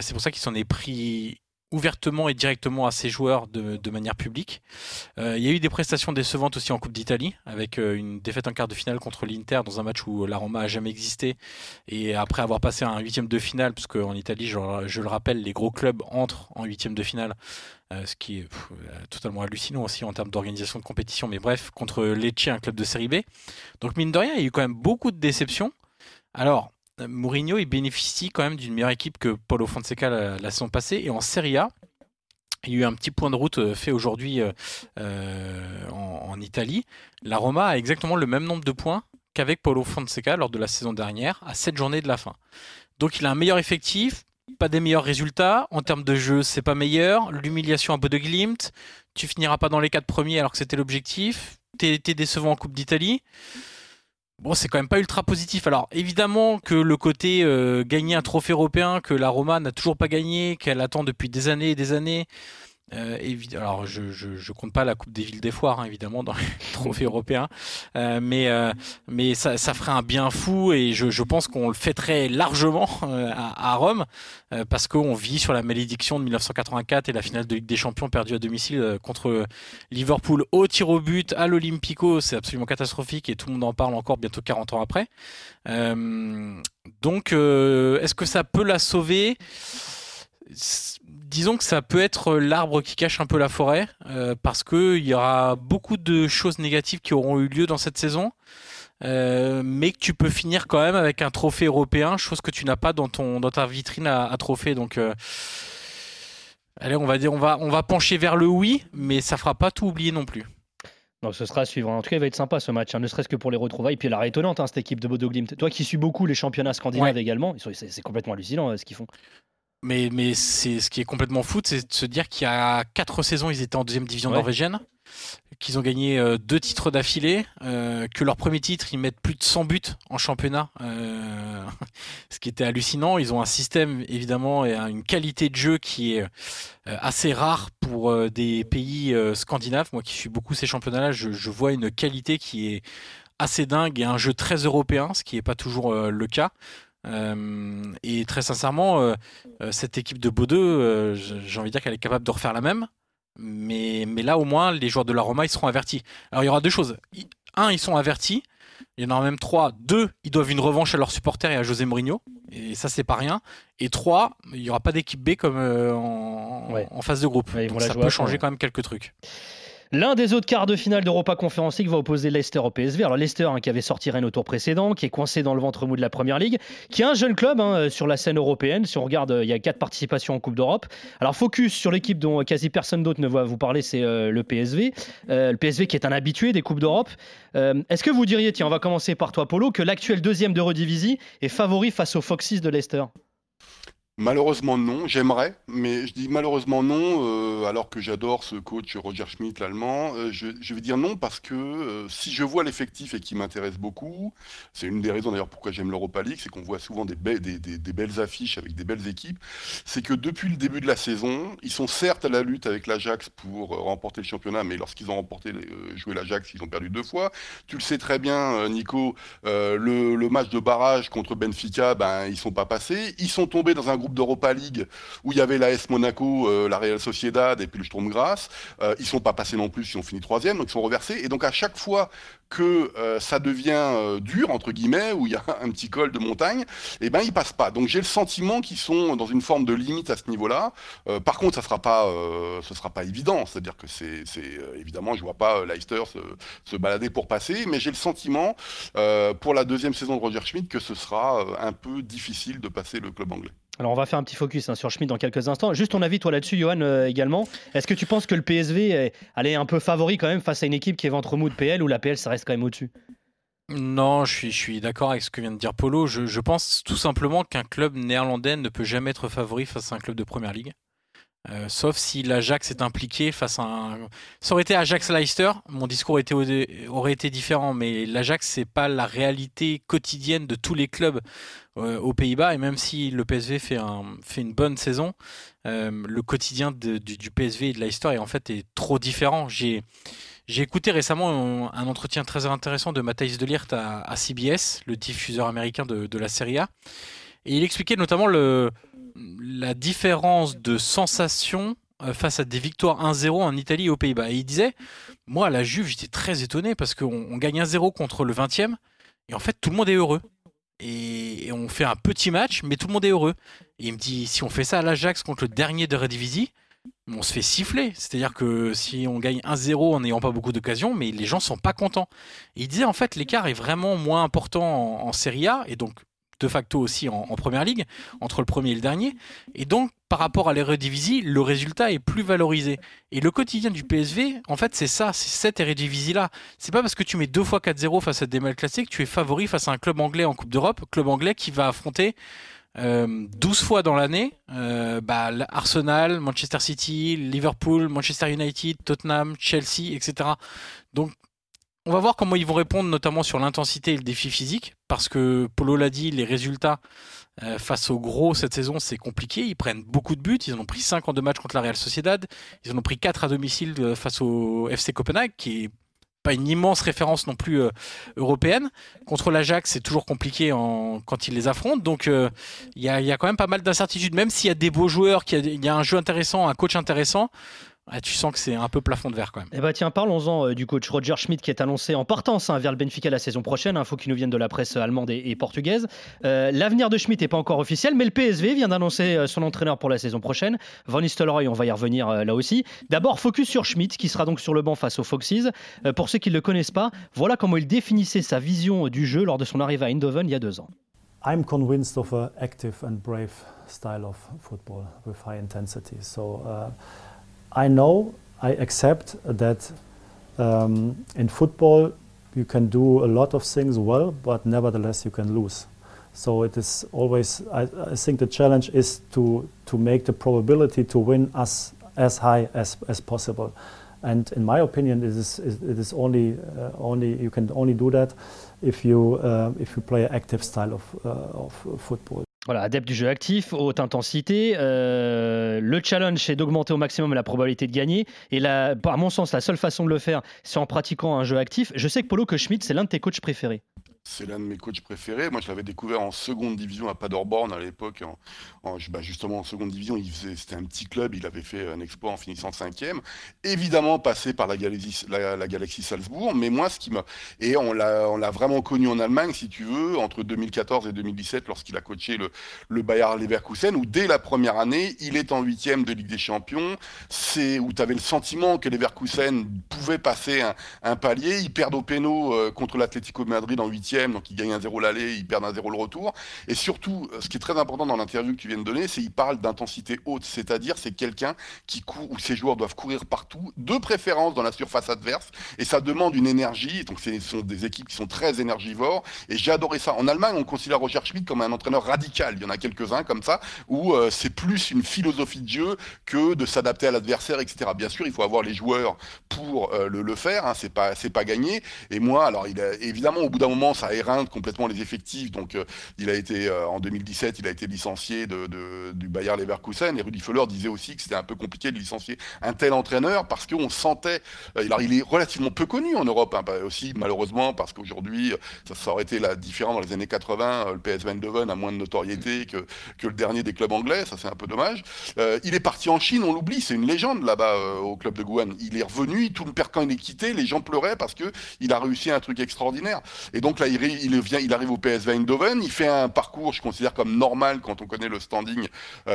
c'est pour ça qu'il s'en est pris ouvertement et directement à ses joueurs de, manière publique. Euh, il y a eu des prestations décevantes aussi en Coupe d'Italie, avec euh, une défaite en quart de finale contre l'Inter dans un match où la Roma a jamais existé. Et après avoir passé un huitième de finale, puisque en Italie, je, le rappelle, les gros clubs entrent en huitième de finale, euh, ce qui est totalement hallucinant aussi en termes d'organisation de compétition. Mais bref, contre Lecce, un club de série B. Donc mine de rien, il y a eu quand même beaucoup de déceptions. Alors, Mourinho, il bénéficie quand même d'une meilleure équipe que Paulo Fonseca la, saison passée. Et en Serie A, il y a eu un petit point de route euh, fait aujourd'hui euh, euh, en, Italie. La Roma a exactement le même nombre de points qu'avec Paulo Fonseca lors de la saison dernière, à 7 journées de la fin. Donc il a un meilleur effectif, pas des meilleurs résultats. En termes de jeu, c'est pas meilleur. L'humiliation à de Glimt. Tu finiras pas dans les 4 premiers alors que c'était l'objectif. T'es décevant en Coupe d'Italie. Bon, c'est quand même pas ultra positif. Alors, évidemment que le côté euh, gagner un trophée européen que la Roma n'a toujours pas gagné, qu'elle attend depuis des années et des années, euh, alors, je, je, compte pas la Coupe des villes des foires, hein, évidemment, dans les [LAUGHS] trophées européens, euh, mais, euh, mais ça, ça, ferait un bien fou et je, je pense qu'on le fêterait largement à, à, Rome parce qu'on vit sur la malédiction de 1984 et la finale de Ligue des Champions perdue à domicile contre Liverpool au tir au but à l'Olympico. C'est absolument catastrophique et tout le monde en parle encore bientôt 40 ans après. donc, est-ce que ça peut la sauver? Disons que ça peut être l'arbre qui cache un peu la forêt, euh, parce qu'il y aura beaucoup de choses négatives qui auront eu lieu dans cette saison, euh, mais que tu peux finir quand même avec un trophée européen, chose que tu n'as pas dans, ton, dans ta vitrine à, à trophée. Donc, euh, allez, on va dire, on va, on va pencher vers le oui, mais ça fera pas tout oublier non plus. Donc ce sera à suivre. En tout cas, il va être sympa ce match, hein, ne serait-ce que pour les retrouvailles. Puis elle a étonnante, hein, cette équipe de Bodo Glimt. Toi qui suis beaucoup les championnats scandinaves également, c'est complètement hallucinant ce qu'ils font. Mais, mais c'est ce qui est complètement fou, c'est de se dire qu'il y a quatre saisons, ils étaient en deuxième division norvégienne, qu'ils ont gagné euh, deux titres d'affilée, euh, que leur premier titre, ils mettent plus de 100 buts en championnat, euh, [LAUGHS] ce qui était hallucinant. Ils ont un système, évidemment, et une qualité de jeu qui est assez rare pour des pays scandinaves. Moi qui suis beaucoup ces championnats-là, je, je, vois une qualité qui est assez dingue et un jeu très européen, ce qui n'est pas toujours le cas. Euh, et très sincèrement, euh, euh, cette équipe de Baudeux, j'ai envie de dire qu'elle est capable de refaire la même. Mais, mais là, au moins, les joueurs de la Roma, ils seront avertis. Alors, il y aura deux choses. Un, ils sont avertis. Il y en aura même trois. Deux, ils doivent une revanche à leurs supporters et à José Mourinho. Et ça, c'est pas rien. Et trois, il n'y aura pas d'équipe B comme en, phase de groupe. Donc, ça peut changer quand même quelques trucs. L'un des autres quarts de finale d'Europa Conference League va opposer Leicester au PSV. Alors Leicester, hein, qui avait sorti Rennes au tour précédent, qui est coincé dans le ventre mou de la Première Ligue, qui est un jeune club hein, sur la scène européenne. Si on regarde, euh, il y a quatre participations en Coupe d'Europe. Alors focus sur l'équipe dont quasi personne d'autre ne va vous parler, c'est euh, le PSV. Euh, le PSV qui est un habitué des Coupes d'Europe. Est-ce que vous diriez, tiens, on va commencer par toi Polo, que l'actuel deuxième de Redivisie est favori face aux Foxes de Leicester? Malheureusement non, j'aimerais, mais je dis malheureusement non, euh, alors que j'adore ce coach Roger Schmidt, l'allemand. Euh, je, je vais dire non parce que euh, si je vois l'effectif et qui m'intéresse beaucoup, c'est une des raisons d'ailleurs pourquoi j'aime l'Europa League, c'est qu'on voit souvent des, be- des, des- des belles affiches avec des belles équipes. C'est que depuis le début de la saison, ils sont certes à la lutte avec l'Ajax pour remporter le championnat, mais lorsqu'ils ont remporté, joué l'Ajax, ils ont perdu deux fois. Tu le sais très bien, Nico, le, le match de barrage contre Benfica, ben ils sont pas passés. Ils sont tombés dans un groupe d'Europa League où il y avait l'AS Monaco, euh, la Real Sociedad et puis le Sturm Graz. Euh, ils sont pas passés non plus, ils ont fini troisième, donc ils sont reversés. Et donc à chaque fois que euh, ça devient euh, dur entre guillemets, où il y a un petit col de montagne, eh ben ils passent pas. Donc j'ai le sentiment qu'ils sont dans une forme de limite à ce niveau-là. Par contre, ça sera pas, ce sera pas évident. C'est-à-dire que c'est, évidemment, je vois pas Leicester se, se balader pour passer, mais j'ai le sentiment pour la deuxième saison de Roger Schmidt que ce sera un peu difficile de passer le club anglais. Alors on va faire un petit focus hein, sur Schmidt dans quelques instants. Juste ton avis toi là-dessus, Johan euh, également. Est-ce que tu penses que le PSV est, un peu favori quand même face à une équipe qui est ventre mou de PL ou la PL ça reste quand même au-dessus? Non, je suis, d'accord avec ce que vient de dire Polo. Je pense tout simplement qu'un club néerlandais ne peut jamais être favori face à un club de première ligue. Euh, sauf si l'Ajax est impliqué face à un. Ça aurait été Ajax-Leicester, mon discours aurait été différent, mais l'Ajax, c'est pas la réalité quotidienne de tous les clubs euh, aux Pays-Bas. Et même si le PSV fait, un, fait une bonne saison, euh, le quotidien du, PSV et de Leicester est en fait trop différent. J'ai. Écouté récemment un, entretien très intéressant de Matthijs de Ligt à, à CBS, le diffuseur américain de, de la Serie A. Et il expliquait notamment le, la différence de sensation euh, face à des victoires 1-0 en Italie et aux Pays-Bas. Et il disait, moi à la Juve, j'étais très étonné parce qu'on on gagne 1-0 contre le 20e et en fait tout le monde est heureux. Et, et on fait un petit match, mais tout le monde est heureux. Et il me dit, si on fait ça à l'Ajax contre le dernier de Redivisie, on se fait siffler. C'est-à-dire que si on gagne 1-0 en n'ayant pas beaucoup d'occasions, mais les gens sont pas contents. Et il disait en fait l'écart est vraiment moins important en, en Serie A et donc de facto aussi en, Première Ligue entre le premier et le dernier. Et donc par rapport à l'Eredivisie, le résultat est plus valorisé. Et le quotidien du PSV, en fait, c'est ça, c'est cette Eredivisie là. C'est pas parce que tu mets deux fois 4-0 face à des mal classés que tu es favori face à un club anglais en Coupe d'Europe, club anglais qui va affronter euh, 12 fois dans l'année, euh, bah, Arsenal, Manchester City, Liverpool, Manchester United, Tottenham, Chelsea, etc. Donc, on va voir comment ils vont répondre, notamment sur l'intensité et le défi physique, parce que Polo l'a dit, les résultats euh, face au gros cette saison, c'est compliqué. Ils prennent beaucoup de buts. Ils en ont pris 5 en deux matchs contre la Real Sociedad. Ils en ont pris 4 à domicile euh, face au FC Copenhague, qui est pas une immense référence non plus euh, européenne. Contre l'Ajax, c'est toujours compliqué en- quand ils les affrontent. Donc, il y, a, quand même pas mal d'incertitudes. Même s'il y a des beaux joueurs, qu'il y y a un jeu intéressant, un coach intéressant, ah, tu sens que c'est un peu plafond de verre quand même. Eh bah tiens, parlons-en euh, du coach Roger Schmidt qui est annoncé en partance hein, vers le Benfica la saison prochaine. Info qui nous viennent de la presse allemande et, et portugaise. Euh, L'avenir de Schmidt n'est pas encore officiel, mais le PSV vient d'annoncer euh, son entraîneur pour la saison prochaine. Van Nistelrooy, on va y revenir euh, là aussi. D'abord, focus sur Schmidt qui sera donc sur le banc face aux Foxes. Euh, pour ceux qui ne le connaissent pas, voilà comment il définissait sa vision du jeu lors de son arrivée à Eindhoven il y a deux ans. I'm convinced of an active and brave style of football with high intensity. So uh, I know, I accept that um, in football you can do a lot of things well, but nevertheless you can lose. So it is always. I, I think the challenge is to to make the probability to win as as high as, as possible. And in my opinion, it is it is only uh, only you can only do that if you uh, if you play an active style of uh, of football. Voilà, adepte du jeu actif, haute intensité. euh, le challenge, c'est d'augmenter au maximum la probabilité de gagner. Et la, à mon sens, la seule façon de le faire, c'est en pratiquant un jeu actif. Je sais que Polo, que Schmidt, c'est l'un de tes coachs préférés. C'est l'un de mes coachs préférés. Moi, je l'avais découvert en seconde division à Paderborn à l'époque. Bah, justement, en seconde division, c'était un petit club. Il avait fait un exploit en finissant cinquième. Évidemment, passé par la Galaxie, la, la Galaxie Salzbourg. Mais moi, ce qui m'a et on l'a, vraiment connu en Allemagne, si tu veux, entre 2014 et 2017, lorsqu'il a coaché le, le Leverkusen, où dès la première année, il est en huitième de Ligue des Champions. C'est où tu avais le sentiment que Leverkusen pouvait passer un, palier. Ils perdent au péno euh, contre l'Atlético Madrid en huitième donc ils gagnent un 0 l'aller, ils perdent un 0 le retour. Et surtout, ce qui est très important dans l'interview que tu viens de donner, c'est qu'il parle d'intensité haute, c'est-à-dire c'est quelqu'un qui court, où ses joueurs doivent courir partout, de préférence dans la surface adverse, et ça demande une énergie. Donc ce sont des équipes qui sont très énergivores, et j'ai adoré ça. En Allemagne, on considère Roger Schmidt comme un entraîneur radical. Il y en a quelques-uns comme ça, où euh, c'est plus une philosophie de jeu que de s'adapter à l'adversaire, etc. Bien sûr, il faut avoir les joueurs pour euh, le, le, faire. Hein, c'est pas pas gagné. Et moi, alors évidemment au bout d'un moment, ça éreinte complètement les effectifs. Donc euh, il a été en 2017, il a été licencié de, du Bayer Leverkusen. Et Rudy Feller disait aussi que c'était un peu compliqué de licencier un tel entraîneur parce qu'on sentait. alors il est relativement peu connu en Europe, hein, aussi malheureusement parce qu'aujourd'hui, ça, aurait été la différence dans les années 80. Le PSV Eindhoven a moins de notoriété que, que le dernier des clubs anglais. Ça c'est un peu dommage. il est parti en Chine, on l'oublie, c'est une légende là-bas au club de Guan. Il est revenu, tout le père quand il est quitté, les gens pleuraient parce que il a réussi un truc extraordinaire. Et donc là, il, vient, il arrive au PSV Eindhoven, il fait un parcours, je considère comme normal quand on connaît le standing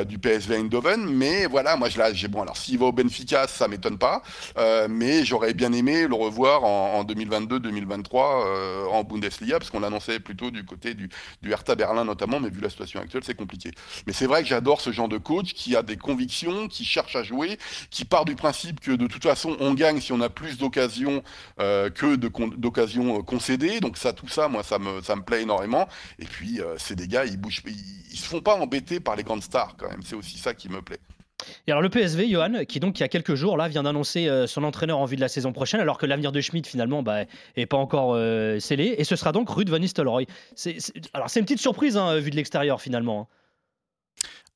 du PSV Eindhoven. Mais voilà, moi, j'ai bon. Alors, s'il va au Benfica, ça m'étonne pas. Euh, mais j'aurais bien aimé le revoir en, 2022-2023 euh, en Bundesliga, parce qu'on l'annonçait plutôt du côté du, du Hertha Berlin notamment. Mais vu la situation actuelle, c'est compliqué. Mais c'est vrai que j'adore ce genre de coach qui a des convictions, qui cherche à jouer, qui part du principe que de toute façon, on gagne si on a plus d'occasions euh, que d'occasions concédées. Donc ça, tout ça, moi, ça me, ça me plaît énormément. Et puis, c'est des gars, ils bougent, ils, ils se font pas embêter par les grandes stars quand même. C'est aussi ça qui me plaît. Et alors le PSV, Johan, qui donc il y a quelques jours là vient d'annoncer euh, son entraîneur en vue de la saison prochaine, alors que l'avenir de Schmidt finalement bah, est pas encore euh, scellé, et ce sera donc Ruud van Nistelrooy. alors c'est une petite surprise hein, vu de l'extérieur finalement. Hein.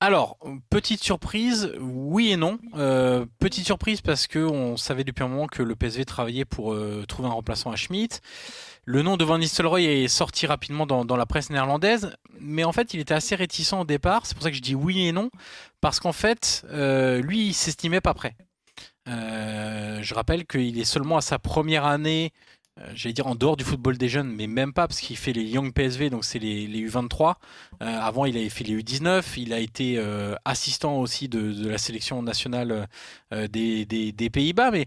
Alors, petite surprise, oui et non. Euh, petite surprise parce que on savait depuis un moment que le PSV travaillait pour trouver un remplaçant à Schmidt. Le nom de Van Nistelrooy est sorti rapidement dans, la presse néerlandaise, mais en fait, il était assez réticent au départ. C'est pour ça que je dis oui et non, parce qu'en fait, euh, lui, il s'estimait pas prêt. Euh, je rappelle qu'il est seulement à sa première année j'allais dire en dehors du football des jeunes, mais même pas, parce qu'il fait les Young PSV, donc c'est les, U23. Euh, avant, il avait fait les U19. Il a été euh, assistant aussi de, la sélection nationale des, Pays-Bas, mais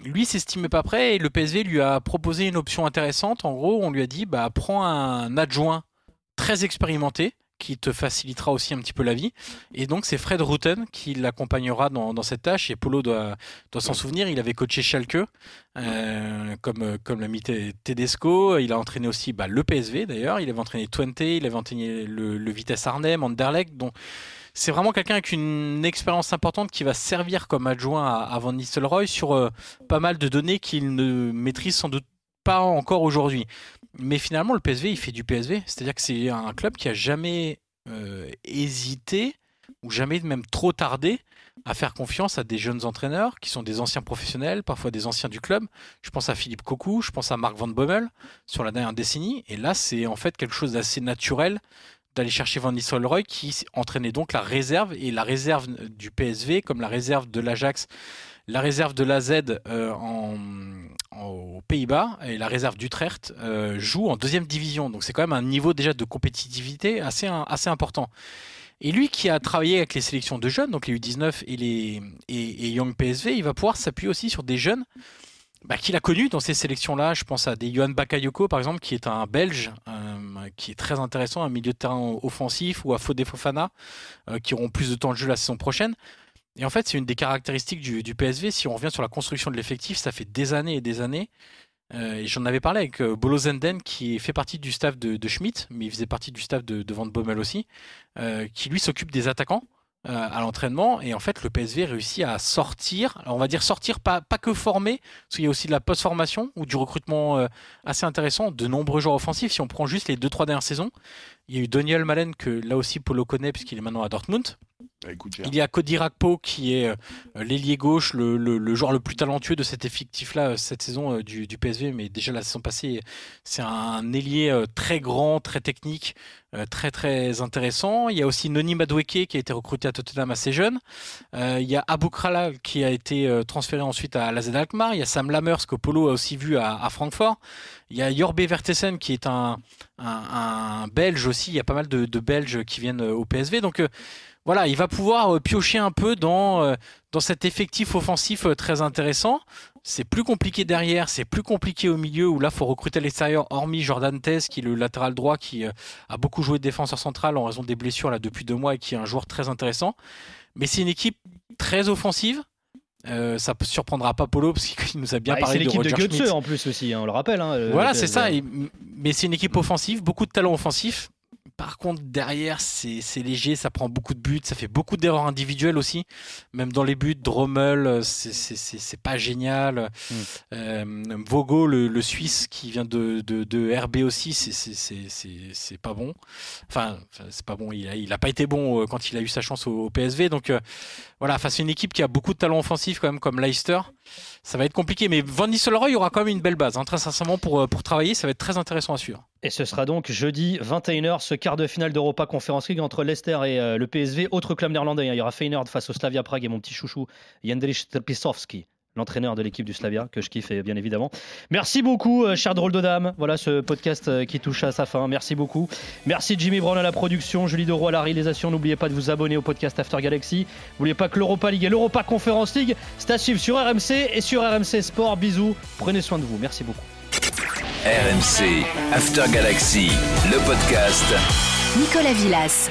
lui s'estimait pas prêt et le PSV lui a proposé une option intéressante. En gros, on lui a dit bah, prends un adjoint très expérimenté qui te facilitera aussi un petit peu la vie. Et donc c'est Fred Rutten qui l'accompagnera dans, cette tâche. Et Polo doit, s'en souvenir, il avait coaché Schalke, euh, comme, comme l'a mis Tedesco. Il a entraîné aussi bah, le PSV d'ailleurs, il avait entraîné Twente, il avait entraîné le, Vitesse Arnhem, Anderlecht. Donc c'est vraiment quelqu'un avec une expérience importante qui va servir comme adjoint à, Van Nistelrooy sur euh, pas mal de données qu'il ne maîtrise sans doute pas encore aujourd'hui. Mais finalement, le PSV, il fait du PSV. C'est-à-dire que c'est un club qui a jamais euh, hésité, ou jamais même trop tardé, à faire confiance à des jeunes entraîneurs qui sont des anciens professionnels, parfois des anciens du club. Je pense à Philippe Cocu, je pense à Marc Van Bommel sur la dernière décennie. Et là, c'est en fait quelque chose d'assez naturel d'aller chercher Van Nistelrooy qui entraînait donc la réserve et la réserve du PSV comme la réserve de l'Ajax la réserve de la Z euh, en, aux Pays-Bas et la réserve d'Utrecht euh, joue en deuxième division. Donc c'est quand même un niveau déjà de compétitivité assez, assez important. Et lui qui a travaillé avec les sélections de jeunes, donc les U19 et les et, Young PSV, il va pouvoir s'appuyer aussi sur des jeunes bah, qu'il a connus dans ces sélections-là. Je pense à des Johan Bakayoko, par exemple, qui est un Belge, euh, qui est très intéressant, un milieu de terrain offensif, ou à Fodé Fofana, qui auront plus de temps de jeu la saison prochaine. Et en fait, c'est une des caractéristiques du, PSV. Si on revient sur la construction de l'effectif, ça fait des années et des années. Euh, et j'en avais parlé avec euh, Bolo Zenden, qui fait partie du staff de, Schmidt, mais il faisait partie du staff de, de Van Bommel aussi, euh, qui lui s'occupe des attaquants à l'entraînement. Et en fait, le PSV réussit à sortir, on va dire sortir, pas, pas que former, parce qu'il y a aussi de la post-formation ou du recrutement assez intéressant de nombreux joueurs offensifs. Si on prend juste les 2-3 dernières saisons, il y a eu Daniel Malen, que là aussi Polo connaît, puisqu'il est maintenant à Dortmund. Bah, il y a Cody Rakpo qui est euh, l'ailier gauche, le, joueur le plus talentueux de cet effectif-là euh, cette saison euh, du, PSV, mais déjà la saison passée, c'est un ailier très grand, très technique, très très intéressant. Il y a aussi Noni Madueke qui a été recruté à Tottenham assez jeune. il y a Abou Krala qui a été transféré ensuite à la Alkmaar. Il y a Sam Lammers que Polo a aussi vu à, Francfort. Il y a Jorbe Vertesen qui est un, un, Belge aussi. Il y a pas mal de Belges qui viennent au PSV. Donc voilà, il va pouvoir piocher un peu dans, dans cet effectif offensif très intéressant. C'est plus compliqué derrière, c'est plus compliqué au milieu où là faut recruter à l'extérieur, hormis Jordan Tess qui est le latéral droit qui euh, a beaucoup joué de défenseur central en raison des blessures là depuis deux mois et qui est un joueur très intéressant. Mais c'est une équipe très offensive. Euh, ça ne surprendra pas Polo parce qu'il nous a bien bah, parlé de C'est l'équipe de Goethe en plus aussi, hein, on le rappelle. Hein, voilà, c'est ça. mais c'est une équipe offensive, beaucoup de talent offensif. Par contre, derrière, c'est léger, ça prend beaucoup de buts, ça fait beaucoup d'erreurs individuelles aussi. Même dans les buts, Drommel, euh, c'est pas génial. Mm. Euh, Vogo, le, Suisse qui vient de, de, RB aussi, c'est pas bon. Enfin, c'est pas bon, il a, il a pas été bon euh, quand il a eu sa chance au, PSV. Donc voilà, face à une équipe qui a beaucoup de talent offensif quand même, comme Leicester ça va être compliqué. Mais Van Nistelrooy aura quand même une belle base. Hein, très sincèrement, pour, pour travailler, ça va être très intéressant à suivre. Et ce sera donc jeudi 21h, ce quart de finale d'Europa Conference League entre Leicester et euh, le PSV. Autre club néerlandais, hein. il y aura Feyenoord face au Slavia Prague et mon petit chouchou Jendrich Terpisovski l'entraîneur de l'équipe du Slavia, que je kiffe bien évidemment. Merci beaucoup, euh, cher drôle de dame. Voilà ce podcast euh, qui touche à sa fin. Merci beaucoup. Merci Jimmy Brown à la production, Julie Doro à la réalisation. N'oubliez pas de vous abonner au podcast After Galaxy. N'oubliez pas que l'Europa League et l'Europa Conference League, c'est à suivre sur RMC et sur RMC Sport. Bisous. Prenez soin de vous. Merci beaucoup. RMC After Galaxy, le podcast. Nicolas Villas.